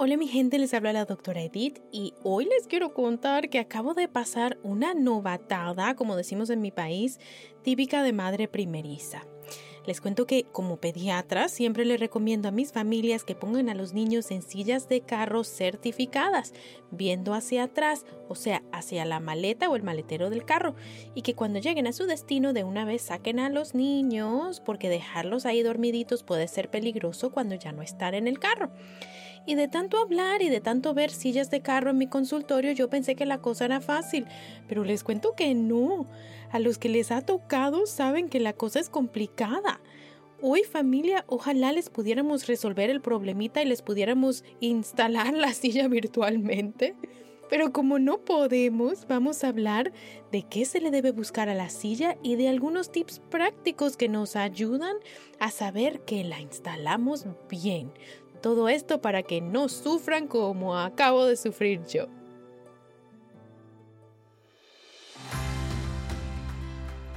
Hola mi gente, les habla la doctora Edith y hoy les quiero contar que acabo de pasar una novatada, como decimos en mi país, típica de madre primeriza. Les cuento que como pediatra siempre les recomiendo a mis familias que pongan a los niños en sillas de carro certificadas, viendo hacia atrás, o sea, hacia la maleta o el maletero del carro, y que cuando lleguen a su destino de una vez saquen a los niños, porque dejarlos ahí dormiditos puede ser peligroso cuando ya no están en el carro. Y de tanto hablar y de tanto ver sillas de carro en mi consultorio, yo pensé que la cosa era fácil, pero les cuento que no. A los que les ha tocado saben que la cosa es complicada. Hoy familia, ojalá les pudiéramos resolver el problemita y les pudiéramos instalar la silla virtualmente. Pero como no podemos, vamos a hablar de qué se le debe buscar a la silla y de algunos tips prácticos que nos ayudan a saber que la instalamos bien. Todo esto para que no sufran como acabo de sufrir yo.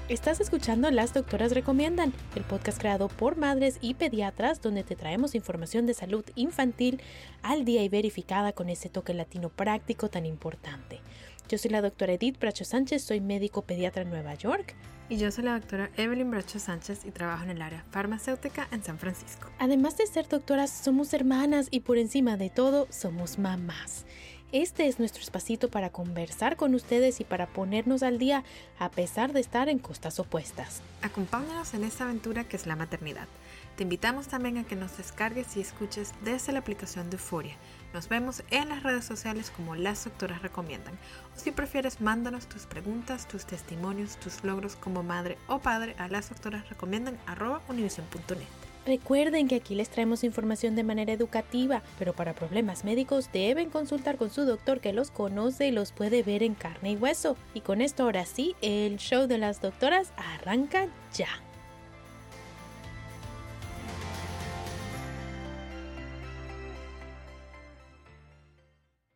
Estás escuchando Las Doctoras Recomiendan, el podcast creado por madres y pediatras donde te traemos información de salud infantil al día y verificada con ese toque latino práctico tan importante. Yo soy la doctora Edith Bracho Sánchez, soy médico pediatra en Nueva York. Y yo soy la doctora Evelyn Bracho Sánchez y trabajo en el área farmacéutica en San Francisco. Además de ser doctoras, somos hermanas y por encima de todo, somos mamás. Este es nuestro espacito para conversar con ustedes y para ponernos al día a pesar de estar en costas opuestas. Acompáñanos en esta aventura que es la maternidad. Te invitamos también a que nos descargues y escuches desde la aplicación de Euforia nos vemos en las redes sociales como las doctoras recomiendan. O si prefieres, mándanos tus preguntas, tus testimonios, tus logros como madre o padre a las doctoras recomiendan. Recuerden que aquí les traemos información de manera educativa, pero para problemas médicos deben consultar con su doctor que los conoce y los puede ver en carne y hueso. Y con esto ahora sí, el show de las doctoras arranca ya.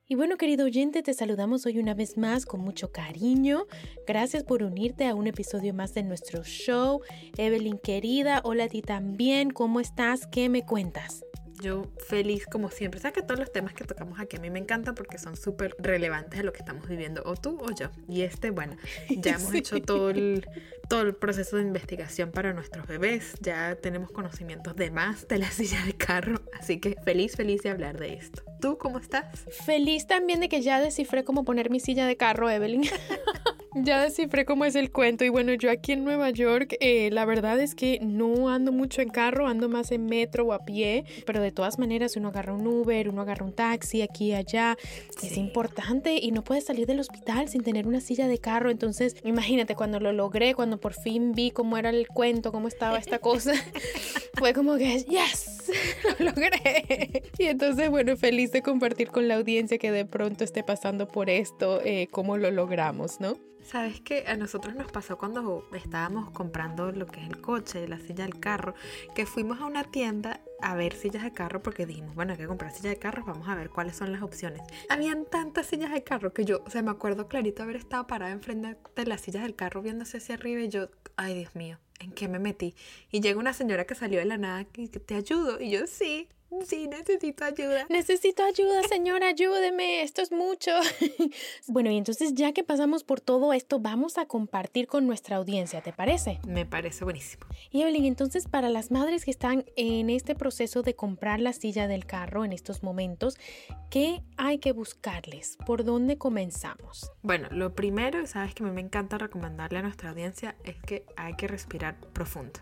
Y bueno, querido oyente, te saludamos hoy una vez más con mucho cariño. Gracias por unirte a un episodio más de nuestro show. Evelyn querida, hola a ti también. ¿Cómo estás? ¿Qué me cuentas? Yo feliz como siempre. Sabes que todos los temas que tocamos aquí a mí me encantan porque son súper relevantes a lo que estamos viviendo, o tú o yo. Y este, bueno, ya hemos hecho todo el, todo el proceso de investigación para nuestros bebés. Ya tenemos conocimientos de más de la silla de carro. Así que feliz, feliz de hablar de esto. ¿Tú cómo estás? Feliz también de que ya descifré cómo poner mi silla de carro, Evelyn. ya descifré cómo es el cuento. Y bueno, yo aquí en Nueva York, eh, la verdad es que no ando mucho en carro, ando más en metro o a pie. Pero de todas maneras, uno agarra un Uber, uno agarra un taxi aquí y allá. Es importante y no puedes salir del hospital sin tener una silla de carro. Entonces, imagínate cuando lo logré, cuando por fin vi cómo era el cuento, cómo estaba esta cosa, fue como que, yes, lo logré. Y entonces, bueno, feliz de compartir con la audiencia que de pronto esté pasando por esto, eh, cómo lo logramos, ¿no? Sabes que a nosotros nos pasó cuando estábamos comprando lo que es el coche, la silla del carro, que fuimos a una tienda a ver sillas de carro porque dijimos, bueno, hay que comprar sillas de carro, vamos a ver cuáles son las opciones. Habían tantas sillas de carro que yo, o sea, me acuerdo clarito haber estado parada enfrente de las sillas del carro viéndose hacia arriba y yo, ay Dios mío, ¿en qué me metí? Y llega una señora que salió de la nada y que te ayudo y yo sí, Sí, necesito ayuda. Necesito ayuda, señora, ayúdeme, esto es mucho. bueno, y entonces ya que pasamos por todo esto, vamos a compartir con nuestra audiencia, ¿te parece? Me parece buenísimo. Y Evelyn, entonces para las madres que están en este proceso de comprar la silla del carro en estos momentos, ¿qué hay que buscarles? ¿Por dónde comenzamos? Bueno, lo primero, y sabes que a mí me encanta recomendarle a nuestra audiencia, es que hay que respirar profundo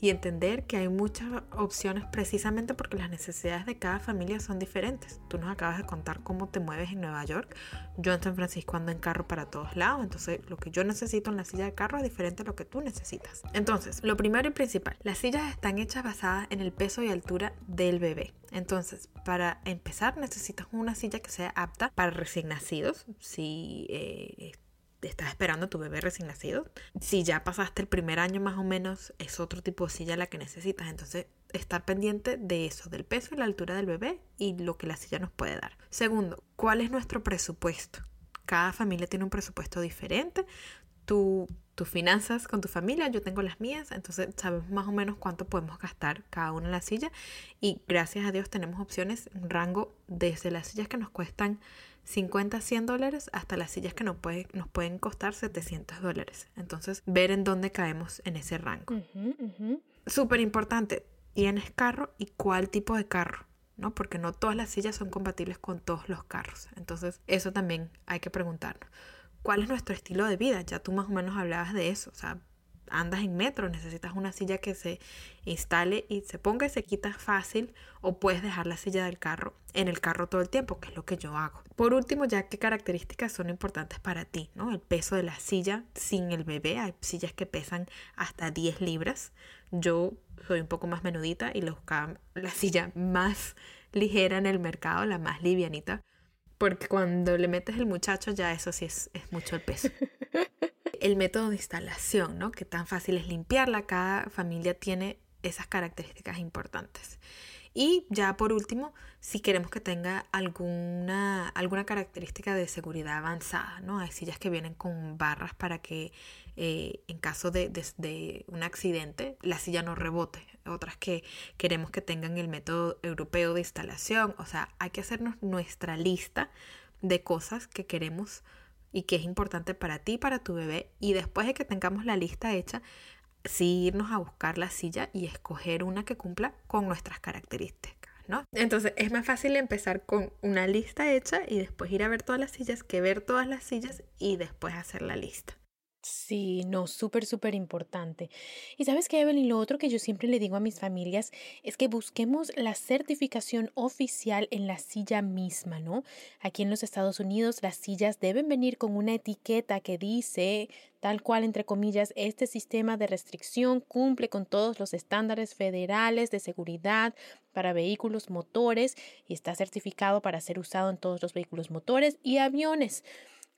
y entender que hay muchas opciones precisamente porque las necesidades de cada familia son diferentes. Tú nos acabas de contar cómo te mueves en Nueva York. Yo en San Francisco ando en carro para todos lados. Entonces, lo que yo necesito en la silla de carro es diferente a lo que tú necesitas. Entonces, lo primero y principal, las sillas están hechas basadas en el peso y altura del bebé. Entonces, para empezar, necesitas una silla que sea apta para recién nacidos. Si eh, estás esperando a tu bebé recién nacido. Si ya pasaste el primer año más o menos, es otro tipo de silla la que necesitas. Entonces, estar pendiente de eso, del peso y la altura del bebé y lo que la silla nos puede dar. Segundo, ¿cuál es nuestro presupuesto? Cada familia tiene un presupuesto diferente. Tu, tus finanzas con tu familia, yo tengo las mías, entonces sabemos más o menos cuánto podemos gastar cada una en la silla y gracias a Dios tenemos opciones, un rango desde las sillas que nos cuestan 50, 100 dólares hasta las sillas que nos, puede, nos pueden costar 700 dólares. Entonces, ver en dónde caemos en ese rango. Súper importante, ¿tienes carro y cuál tipo de carro? ¿no? Porque no todas las sillas son compatibles con todos los carros. Entonces, eso también hay que preguntarnos. ¿Cuál es nuestro estilo de vida? Ya tú más o menos hablabas de eso. O sea, andas en metro, necesitas una silla que se instale y se ponga y se quita fácil o puedes dejar la silla del carro en el carro todo el tiempo, que es lo que yo hago. Por último, ya qué características son importantes para ti, ¿no? El peso de la silla sin el bebé, hay sillas que pesan hasta 10 libras. Yo soy un poco más menudita y buscaba la silla más ligera en el mercado, la más livianita, porque cuando le metes el muchacho ya eso sí es, es mucho el peso. el método de instalación, ¿no? Que tan fácil es limpiarla, cada familia tiene esas características importantes. Y ya por último, si queremos que tenga alguna, alguna característica de seguridad avanzada, ¿no? Hay sillas que vienen con barras para que eh, en caso de, de, un accidente la silla no rebote. Otras que queremos que tengan el método europeo de instalación. O sea, hay que hacernos nuestra lista de cosas que queremos y que es importante para ti para tu bebé. Y después de que tengamos la lista hecha, sí irnos a buscar la silla y escoger una que cumpla con nuestras características. ¿no? Entonces es más fácil empezar con una lista hecha y después ir a ver todas las sillas que ver todas las sillas y después hacer la lista. Sí, no, súper, súper importante. Y sabes que, Evelyn, lo otro que yo siempre le digo a mis familias es que busquemos la certificación oficial en la silla misma, ¿no? Aquí en los Estados Unidos las sillas deben venir con una etiqueta que dice, tal cual, entre comillas, este sistema de restricción cumple con todos los estándares federales de seguridad para vehículos motores y está certificado para ser usado en todos los vehículos motores y aviones.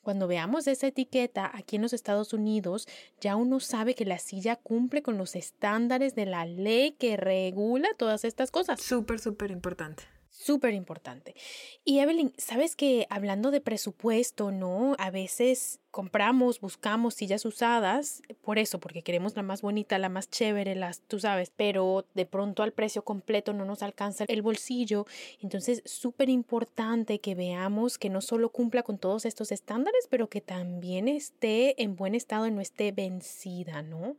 Cuando veamos esa etiqueta aquí en los Estados Unidos, ya uno sabe que la silla cumple con los estándares de la ley que regula todas estas cosas. Súper, súper importante. Súper importante. Y Evelyn, sabes que hablando de presupuesto, ¿no? A veces compramos, buscamos sillas usadas, por eso, porque queremos la más bonita, la más chévere, las, tú sabes, pero de pronto al precio completo no nos alcanza el bolsillo. Entonces, súper importante que veamos que no solo cumpla con todos estos estándares, pero que también esté en buen estado y no esté vencida, ¿no?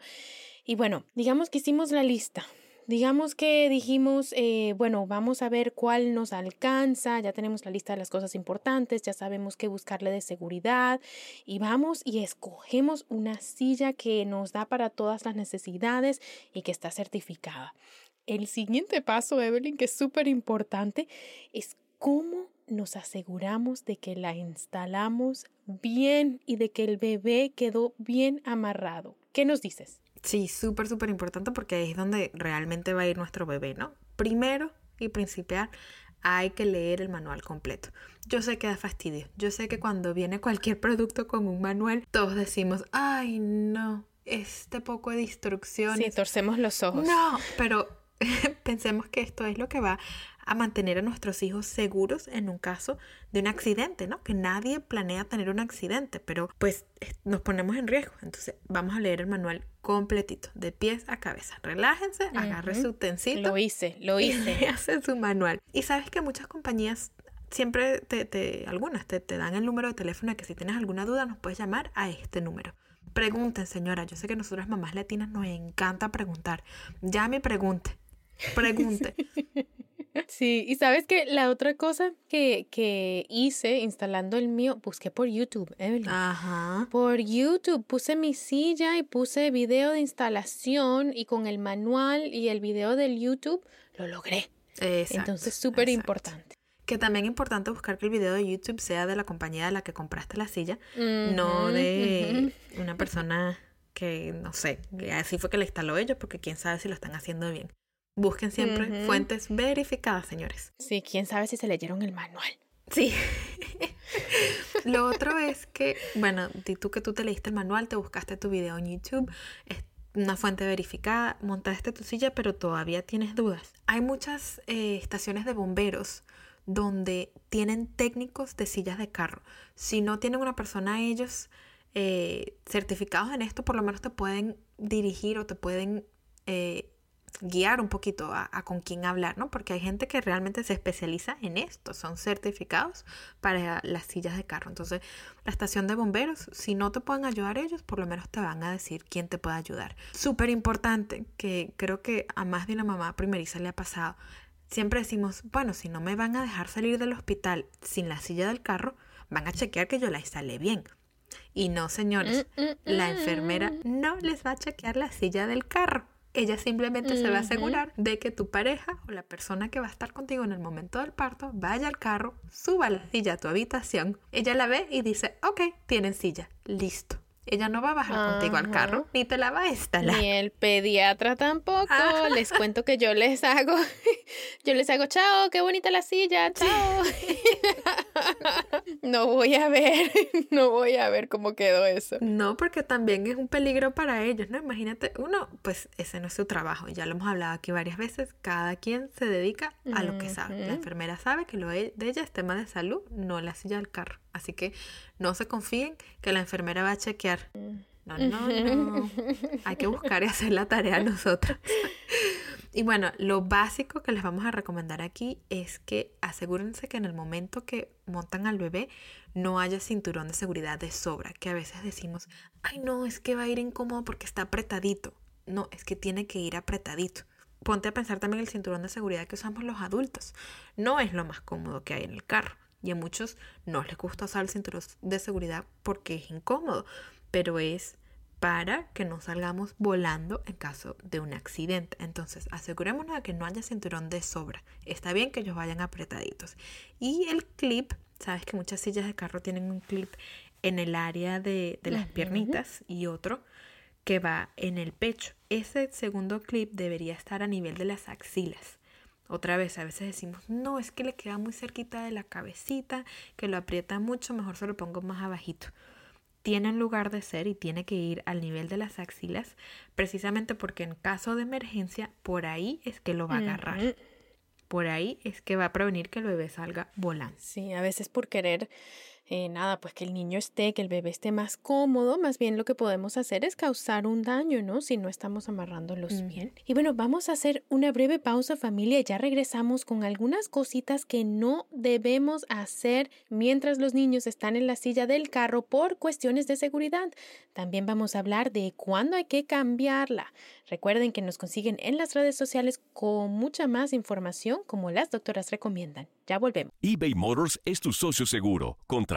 Y bueno, digamos que hicimos la lista Digamos que dijimos, eh, bueno, vamos a ver cuál nos alcanza, ya tenemos la lista de las cosas importantes, ya sabemos qué buscarle de seguridad y vamos y escogemos una silla que nos da para todas las necesidades y que está certificada. El siguiente paso, Evelyn, que es súper importante, es cómo nos aseguramos de que la instalamos bien y de que el bebé quedó bien amarrado. ¿Qué nos dices? Sí, súper, súper importante porque ahí es donde realmente va a ir nuestro bebé, ¿no? Primero y principal, hay que leer el manual completo. Yo sé que da fastidio. Yo sé que cuando viene cualquier producto con un manual, todos decimos, ay, no, este poco de instrucciones. Sí, torcemos los ojos. No, pero pensemos que esto es lo que va a mantener a nuestros hijos seguros en un caso de un accidente, ¿no? Que nadie planea tener un accidente, pero pues nos ponemos en riesgo. Entonces vamos a leer el manual completito, de pies a cabeza. Relájense, agarre su utensilio. Lo hice, lo hice. Y hace su manual. Y sabes que muchas compañías siempre te, te algunas te, te dan el número de teléfono de que si tienes alguna duda nos puedes llamar a este número. Pregunten, señora. Yo sé que nosotras mamás latinas nos encanta preguntar. Llame y pregunte. Pregunte. Sí, y sabes que la otra cosa que, que hice instalando el mío, busqué por YouTube, Evelyn. Ajá. Por YouTube puse mi silla y puse video de instalación y con el manual y el video del YouTube lo logré. Entonces, súper importante. Que también es importante buscar que el video de YouTube sea de la compañía de la que compraste la silla, no de una persona que, no sé, así fue que la instaló ellos, porque quién sabe si lo están haciendo bien. Busquen siempre fuentes verificadas, señores. Sí, quién sabe si se leyeron el manual. Sí. Lo otro es que, bueno, tú que tú te leíste el manual, te buscaste tu video en YouTube, es una fuente verificada, montaste tu silla, pero todavía tienes dudas. Hay muchas eh, estaciones de bomberos donde tienen técnicos de sillas de carro. Si no tienen una persona ellos eh, certificados en esto, por lo menos te pueden dirigir o te pueden eh, guiar un poquito a, con quién hablar, ¿no? Porque hay gente que realmente se especializa en esto, son certificados para las sillas de carro. Entonces, la estación de bomberos, si no te pueden ayudar ellos, por lo menos te van a decir quién te puede ayudar. Súper importante, que creo que a más de una mamá primeriza le ha pasado. Siempre decimos, bueno, si no me van a dejar salir del hospital sin la silla del carro, van a chequear que yo la instalé bien. Y no, señores, mm, mm, la enfermera mm. no les va a chequear la silla del carro ella simplemente se va a asegurar de que tu pareja o la persona que va a estar contigo en el momento del parto vaya al carro, suba la silla a tu habitación, ella la ve y dice, ok, tienen silla, listo. Ella no va a bajar contigo al carro, ni te la va a instalar. Ni el pediatra tampoco. Les cuento que yo les hago, yo les hago, chao, qué bonita la silla, chao. no voy a ver, no voy a ver cómo quedó eso. No, porque también es un peligro para ellos, ¿no? Imagínate, uno, pues ese no es su trabajo, ya lo hemos hablado aquí varias veces, cada quien se dedica a lo que sabe. La enfermera sabe que lo de ella es tema de salud, no la silla del carro. Así que no se confíen que la enfermera va a chequear. No, no, no. Hay que buscar y hacer la tarea nosotros. y bueno, lo básico que les vamos a recomendar aquí es que asegúrense que en el momento que montan al bebé no haya cinturón de seguridad de sobra, que a veces decimos, ay no, es que va a ir incómodo porque está apretadito. No, es que tiene que ir apretadito. Ponte a pensar también el cinturón de seguridad que usamos los adultos. No es lo más cómodo que hay en el carro. Y a muchos no les gusta usar el cinturón de seguridad porque es incómodo, pero es para que no salgamos volando en caso de un accidente. Entonces, asegurémonos de que no haya cinturón de sobra. Está bien que ellos vayan apretaditos. Y el clip, sabes que muchas sillas de carro tienen un clip en el área de, las piernitas y otro que va en el pecho. Ese segundo clip debería estar a nivel de las axilas. Otra vez, a veces decimos, no, es que le queda muy cerquita de la cabecita, que lo aprieta mucho, mejor se lo pongo más abajito. Tiene un lugar de ser y tiene que ir al nivel de las axilas, precisamente porque en caso de emergencia, por ahí es que lo va a agarrar. Por ahí es que va a prevenir que el bebé salga volando. Sí, a veces por querer eh, nada, pues que el niño esté, que el bebé esté más cómodo, más bien lo que podemos hacer es causar un daño, ¿no? Si no estamos amarrándolos bien. Y bueno, vamos a hacer una breve pausa familia y ya regresamos con algunas cositas que no debemos hacer mientras los niños están en la silla del carro por cuestiones de seguridad. También vamos a hablar de cuándo hay que cambiarla. Recuerden que nos consiguen en las redes sociales con mucha más información como las doctoras recomiendan. Ya volvemos. eBay Motors es tu socio seguro. Contra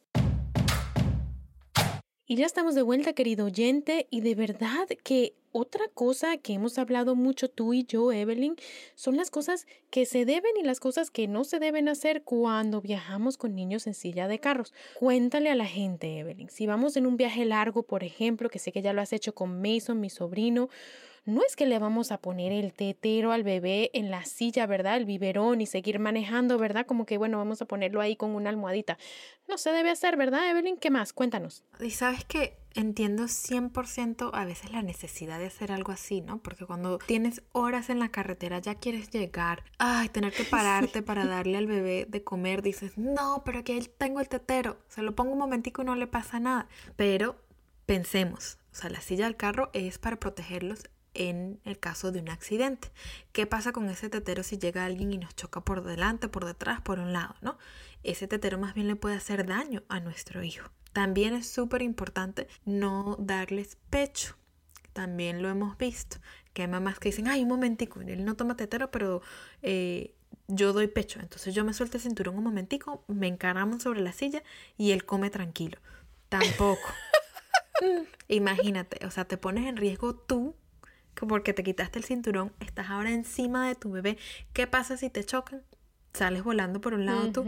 Y ya estamos de vuelta, querido oyente, y de verdad que otra cosa que hemos hablado mucho tú y yo, Evelyn, son las cosas que se deben y las cosas que no se deben hacer cuando viajamos con niños en silla de carros. Cuéntale a la gente, Evelyn, si vamos en un viaje largo, por ejemplo, que sé que ya lo has hecho con Mason, mi sobrino, no es que le vamos a poner el tetero al bebé en la silla, ¿verdad? El biberón y seguir manejando, ¿verdad? Como que, bueno, vamos a ponerlo ahí con una almohadita. No se debe hacer, ¿verdad, Evelyn? ¿Qué más? Cuéntanos. Y sabes que entiendo 100% a veces la necesidad de hacer algo así, ¿no? Porque cuando tienes horas en la carretera ya quieres llegar, ay, tener que pararte para darle al bebé de comer, dices, no, pero aquí tengo el tetero, se lo pongo un momentico y no le pasa nada. Pero pensemos, o sea, la silla del carro es para protegerlos en el caso de un accidente. ¿Qué pasa con ese tetero si llega alguien y nos choca por delante, por detrás, por un lado, ¿no? Ese tetero más bien le puede hacer daño a nuestro hijo. También es súper importante no darles pecho. También lo hemos visto. Que hay mamás que dicen, ay, un momentico, él no toma tetero, pero eh, yo doy pecho. Entonces yo me suelto el cinturón un momentico, me encaramos sobre la silla y él come tranquilo. Tampoco. Imagínate, o sea, te pones en riesgo tú porque te quitaste el cinturón, estás ahora encima de tu bebé. ¿Qué pasa si te chocan? Sales volando por un lado tú.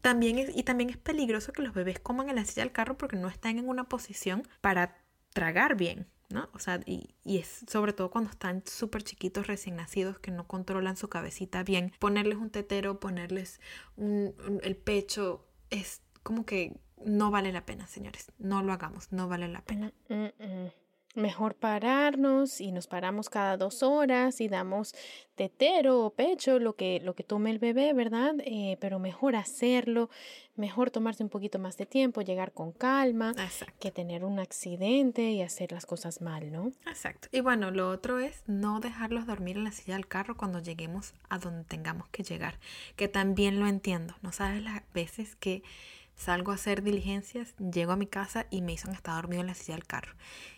También es, y también es peligroso que los bebés coman en la silla del carro porque no están en una posición para tragar bien, ¿no? O sea, y, es sobre todo cuando están súper chiquitos, recién nacidos, que no controlan su cabecita bien. Ponerles un tetero, ponerles el pecho, es como que no vale la pena, señores. No lo hagamos, no vale la pena. Mm, mm, mm. Mejor pararnos y nos paramos cada dos horas y damos tetero o pecho, lo que, lo que tome el bebé, ¿verdad? Eh, pero mejor hacerlo, mejor tomarse un poquito más de tiempo, llegar con calma, que tener un accidente y hacer las cosas mal, ¿no? Exacto. Y bueno, lo otro es no dejarlos dormir en la silla del carro cuando lleguemos a donde tengamos que llegar, que también lo entiendo. No sabes las veces que Salgo a hacer diligencias, llego a mi casa y Mason está dormido en la silla del carro.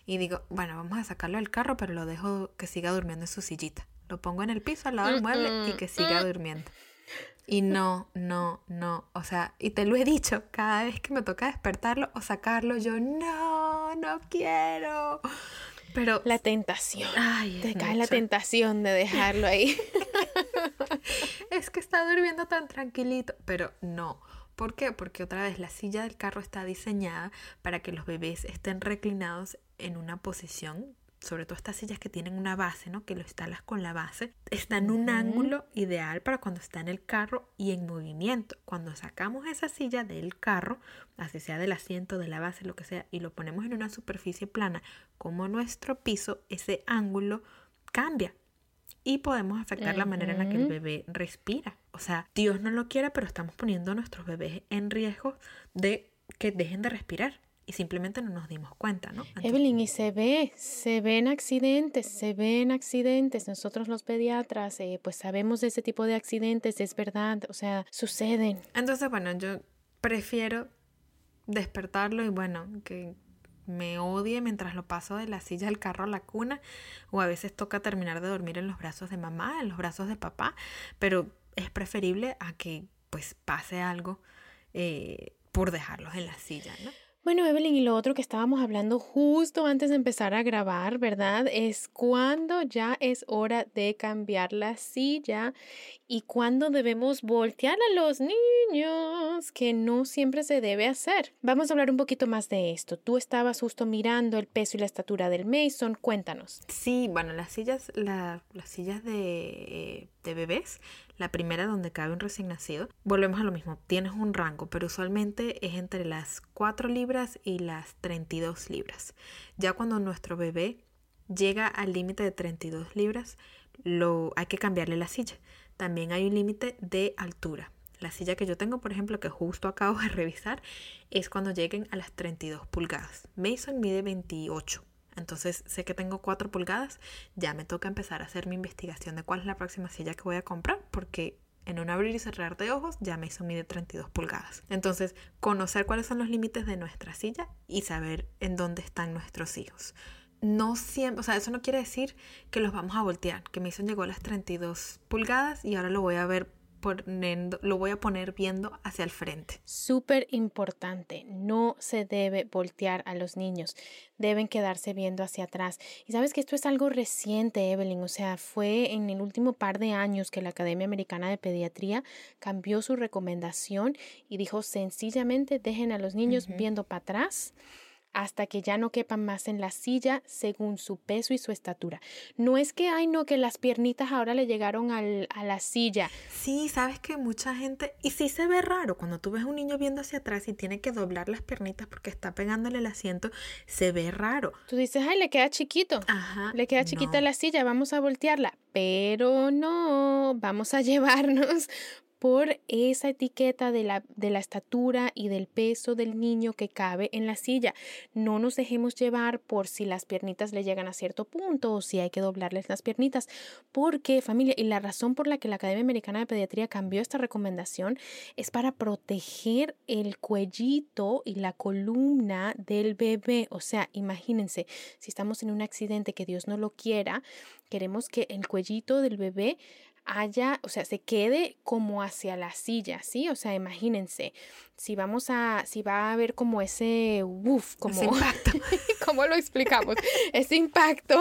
Y digo, bueno, vamos a sacarlo del carro, pero lo dejo que siga durmiendo en su sillita. Lo pongo en el piso al lado del mueble y que siga durmiendo. Y no, no, no. O sea, y te lo he dicho, cada vez que me toca despertarlo o sacarlo, yo no, no quiero. Pero la tentación. Ay, te cae la tentación de dejarlo ahí. es que está durmiendo tan tranquilito, pero no. ¿Por qué? Porque otra vez la silla del carro está diseñada para que los bebés estén reclinados en una posición, sobre todo estas sillas que tienen una base, ¿no? Que lo instalas con la base, está en un ángulo ideal para cuando está en el carro y en movimiento. Cuando sacamos esa silla del carro, así sea del asiento, de la base, lo que sea, y lo ponemos en una superficie plana como nuestro piso, ese ángulo cambia y podemos afectar la manera en la que el bebé respira. O sea, Dios no lo quiera, pero estamos poniendo a nuestros bebés en riesgo de que dejen de respirar y simplemente no nos dimos cuenta, ¿no? Evelyn, y se ve, se ven accidentes, se ven accidentes. Nosotros los pediatras, eh, pues sabemos de ese tipo de accidentes, es verdad, o sea, suceden. Entonces, bueno, yo prefiero despertarlo y bueno, que me odie mientras lo paso de la silla del carro a la cuna o a veces toca terminar de dormir en los brazos de mamá, en los brazos de papá, pero es preferible a que pues pase algo eh, por dejarlos en la silla, ¿no? Bueno, Evelyn, y lo otro que estábamos hablando justo antes de empezar a grabar, ¿verdad? Es cuando ya es hora de cambiar la silla y cuando debemos voltear a los niños, que no siempre se debe hacer. Vamos a hablar un poquito más de esto. Tú estabas justo mirando el peso y la estatura del Mason. Cuéntanos. Sí, bueno, las sillas, las sillas de, de bebés la primera donde cabe un recién nacido, volvemos a lo mismo, tienes un rango, pero usualmente es entre las 4 libras y las 32 libras. Ya cuando nuestro bebé llega al límite de 32 libras, lo, hay que cambiarle la silla. También hay un límite de altura. La silla que yo tengo, por ejemplo, que justo acabo de revisar, es cuando lleguen a las 32 pulgadas. Mason mide 28. Entonces sé que tengo 4 pulgadas, ya me toca empezar a hacer mi investigación de cuál es la próxima silla que voy a comprar porque en un abrir y cerrar de ojos ya hizo mide 32 pulgadas. Entonces, conocer cuáles son los límites de nuestra silla y saber en dónde están nuestros hijos. No siempre, o sea, eso no quiere decir que los vamos a voltear, que Mason llegó a las 32 pulgadas y ahora lo voy a ver lo voy a poner viendo hacia el frente. Súper importante, no se debe voltear a los niños, deben quedarse viendo hacia atrás. Y sabes que esto es algo reciente, Evelyn, o sea, fue en el último par de años que la Academia Americana de Pediatría cambió su recomendación y dijo sencillamente dejen a los niños viendo para atrás hasta que ya no quepan más en la silla según su peso y su estatura. No es que, ay, no, que las piernitas ahora le llegaron al, a la silla. Sí, sabes que mucha gente, y sí se ve raro cuando tú ves a un niño viendo hacia atrás y tiene que doblar las piernitas porque está pegándole el asiento, se ve raro. Tú dices, ay, le queda chiquito. Ajá. Le queda chiquita la silla, vamos a voltearla. Pero no, vamos a llevarnos por esa etiqueta de la, de la estatura y del peso del niño que cabe en la silla. No nos dejemos llevar por si las piernitas le llegan a cierto punto o si hay que doblarles las piernitas, porque familia, y la razón por la que la Academia Americana de Pediatría cambió esta recomendación es para proteger el cuellito y la columna del bebé. O sea, imagínense, si estamos en un accidente que Dios no lo quiera, queremos que el cuellito del bebé haya, o sea, se quede como hacia la silla, ¿sí? O sea, imagínense, si vamos a, si va a haber como ese, uff, como, impacto. ¿cómo lo explicamos? ese impacto,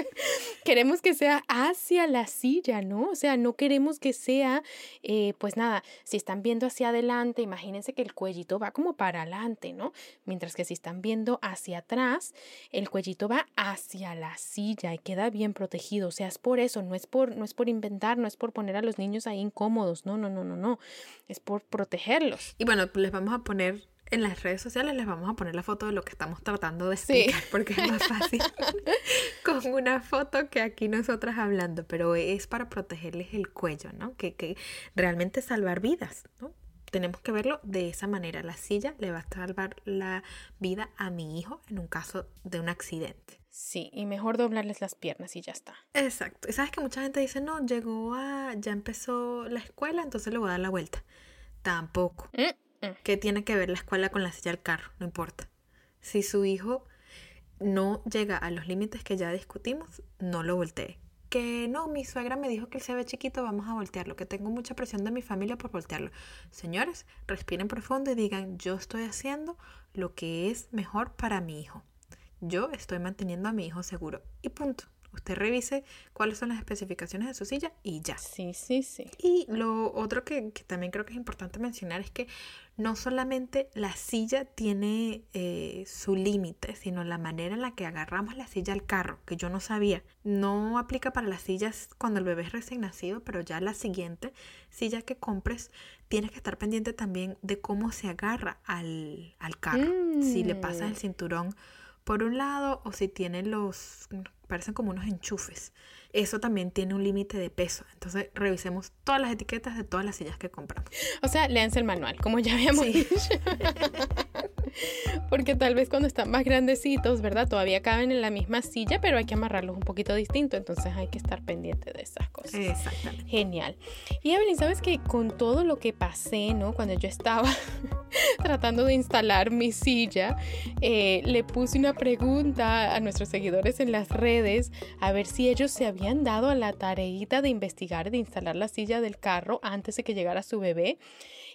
queremos que sea hacia la silla, ¿no? O sea, no queremos que sea, eh, pues nada, si están viendo hacia adelante, imagínense que el cuellito va como para adelante, ¿no? Mientras que si están viendo hacia atrás, el cuellito va hacia la silla y queda bien protegido, o sea, es por eso, no es por, no es por inventar, no es por poner a los niños ahí incómodos, no, no, no, no, no, es por protegerlos. Y bueno, les vamos a poner en las redes sociales, les vamos a poner la foto de lo que estamos tratando de explicar, porque es más fácil con una foto que aquí nosotras hablando, pero es para protegerles el cuello, ¿no? Que, que realmente salvar vidas, ¿no? Tenemos que verlo de esa manera. La silla le va a salvar la vida a mi hijo en un caso de un accidente. Sí, y mejor doblarles las piernas y ya está. Exacto. Y sabes que mucha gente dice, no, llegó a, ya empezó la escuela, entonces le voy a dar la vuelta. Tampoco. Mm, mm. ¿Qué tiene que ver la escuela con la silla del carro? No importa. Si su hijo no llega a los límites que ya discutimos, no lo voltee. Que no, mi suegra me dijo que él se ve chiquito, vamos a voltearlo. Que tengo mucha presión de mi familia por voltearlo. Señores, respiren profundo y digan, yo estoy haciendo lo que es mejor para mi hijo. Yo estoy manteniendo a mi hijo seguro. Y punto. Usted revise cuáles son las especificaciones de su silla y ya. Sí, sí, sí. Y lo otro que, que también creo que es importante mencionar es que no solamente la silla tiene eh, su límite, sino la manera en la que agarramos la silla al carro, que yo no sabía. No aplica para las sillas cuando el bebé es recién nacido, pero ya la siguiente silla que compres tienes que estar pendiente también de cómo se agarra al, al carro. Si le pasas el cinturón por un lado o si tiene los, parecen como unos enchufes. Eso también tiene un límite de peso. Entonces revisemos todas las etiquetas de todas las sillas que compramos. O sea, léanse el manual, como ya habíamos Sí. dicho. Porque tal vez cuando están más grandecitos, ¿verdad? Todavía caben en la misma silla, pero hay que amarrarlos un poquito distinto. Entonces hay que estar pendiente de esas cosas. Exactamente. Genial. Y Evelyn, ¿sabes que con todo lo que pasé, ¿no? Cuando yo estaba tratando de instalar mi silla, eh, le puse una pregunta a nuestros seguidores en las redes a ver si ellos se habían dado a la tareita de investigar, de instalar la silla del carro antes de que llegara su bebé.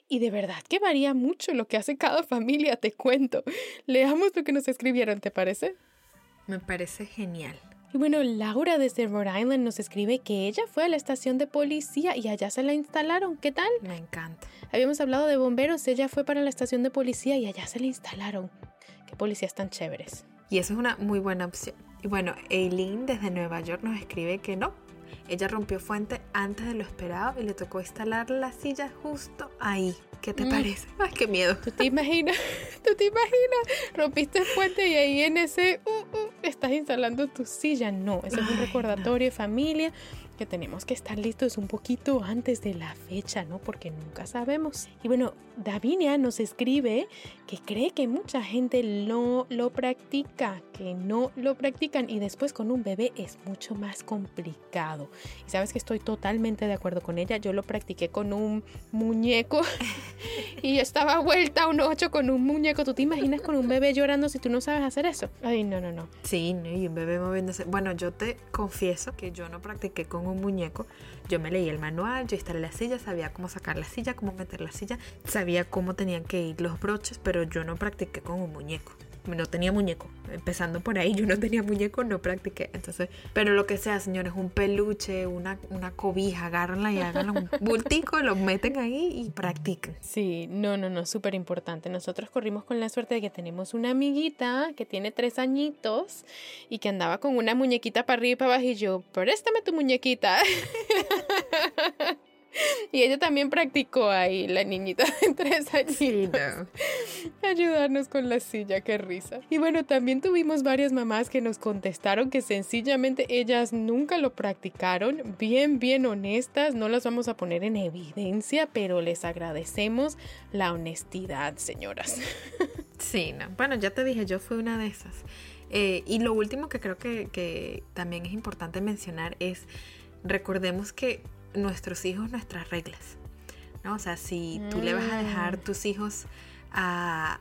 Y de verdad que varía mucho lo que hace cada familia, te cuento. Leamos lo que nos escribieron, ¿te parece? Me parece genial. Y bueno, Laura desde Rhode Island nos escribe que ella fue a la estación de policía y allá se la instalaron. ¿Qué tal? Me encanta. Habíamos hablado de bomberos, ella fue para la estación de policía y allá se la instalaron. Qué policías tan chéveres. Y eso es una muy buena opción. Y bueno, Eileen desde Nueva York nos escribe que no. Ella rompió fuente antes de lo esperado y le tocó instalar la silla justo ahí. ¿Qué te Mm. parece? Ay, qué miedo. ¿Tú te imaginas? ¿Tú te imaginas? Rompiste fuente y ahí en ese uh, uh, estás instalando tu silla. No, eso es un recordatorio de familia que tenemos que estar listos un poquito antes de la fecha, ¿no? Porque nunca sabemos. Y bueno, Davinia nos escribe que cree que mucha gente no lo practica, que no lo practican y después con un bebé es mucho más complicado. Y sabes que estoy totalmente de acuerdo con ella. Yo lo practiqué con un muñeco y estaba vuelta a un 8 con un muñeco. ¿Tú te imaginas con un bebé llorando si tú no sabes hacer eso? Ay, no, no, no. Sí, y un bebé moviéndose. Bueno, yo te confieso que yo no practiqué con un muñeco. Yo me leí el manual, yo instalé la silla, sabía cómo sacar la silla, cómo meter la silla, sabía cómo tenían que ir los broches, pero yo no practiqué con un muñeco. No tenía muñeco. Empezando por ahí, yo no tenía muñeco, no practiqué. Entonces, pero lo que sea, señores, un peluche, una, una cobija, agárrenla y háganlo un bultico, lo meten ahí y practiquen. Sí, no, no, no, súper importante. Nosotros corrimos con la suerte de que tenemos una amiguita que tiene tres añitos y que andaba con una muñequita para arriba y para abajo y yo, préstame tu muñequita. y ella también practicó ahí, la niñita de tres añitos. Sí, no. ayudarnos con la silla, qué risa. Y bueno, también tuvimos varias mamás que nos contestaron que sencillamente ellas nunca lo practicaron, bien, bien honestas, no las vamos a poner en evidencia, pero les agradecemos la honestidad, señoras. Sí, no. Bueno, ya te dije, yo fui una de esas. Eh, y lo último que creo que, que también es importante mencionar es, recordemos que nuestros hijos, nuestras reglas. ¿no? O sea, si tú le vas a dejar mm. tus hijos a,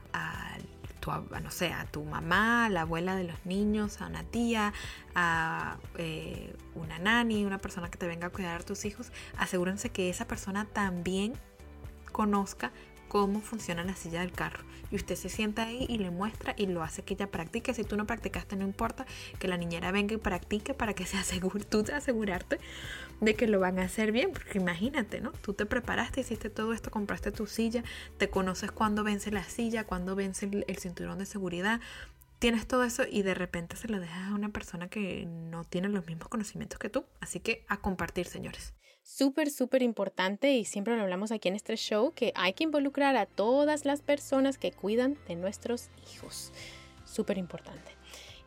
tu, no sé, a tu mamá, a la abuela de los niños, a una tía, a eh, una nani, una persona que te venga a cuidar a tus hijos, asegúrense que esa persona también conozca cómo funciona la silla del carro. Y usted se sienta ahí y le muestra y lo hace que ella practique. Si tú no practicaste, no importa que la niñera venga y practique para que se asegure, tú te asegurarte de que lo van a hacer bien. Porque imagínate, ¿no? Tú te preparaste, hiciste todo esto, compraste tu silla, te conoces cuándo vence la silla, cuándo vence el, el cinturón de seguridad, tienes todo eso y de repente se lo dejas a una persona que no tiene los mismos conocimientos que tú. Así que a compartir, señores súper, súper importante y siempre lo hablamos aquí en este show, que hay que involucrar a todas las personas que cuidan de nuestros hijos. Súper importante.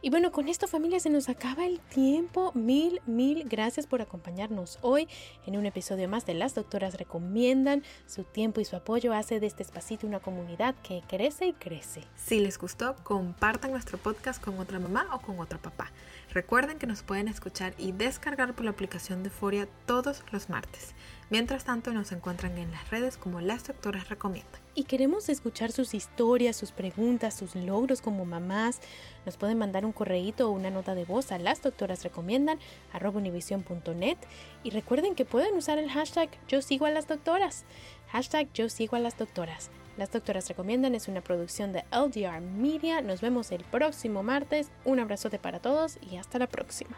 Y bueno, con esto familia se nos acaba el tiempo. Mil, mil gracias por acompañarnos hoy en un episodio más de Las Doctoras Recomiendan. Su tiempo y su apoyo hace de este espacito una comunidad que crece y crece. Si les gustó, compartan nuestro podcast con otra mamá o con otro papá. Recuerden que nos pueden escuchar y descargar por la aplicación de Foria todos los martes. Mientras tanto, nos encuentran en las redes como Las Doctoras Recomiendan. Y queremos escuchar sus historias, sus preguntas, sus logros como mamás. Nos pueden mandar un correíto o una nota de voz a las doctoras recomiendan univision.net y recuerden que pueden usar el hashtag yo sigo a las doctoras. Hashtag yo sigo a las doctoras. Las Doctoras Recomiendan es una producción de LDR Media. Nos vemos el próximo martes. Un abrazote para todos y hasta la próxima.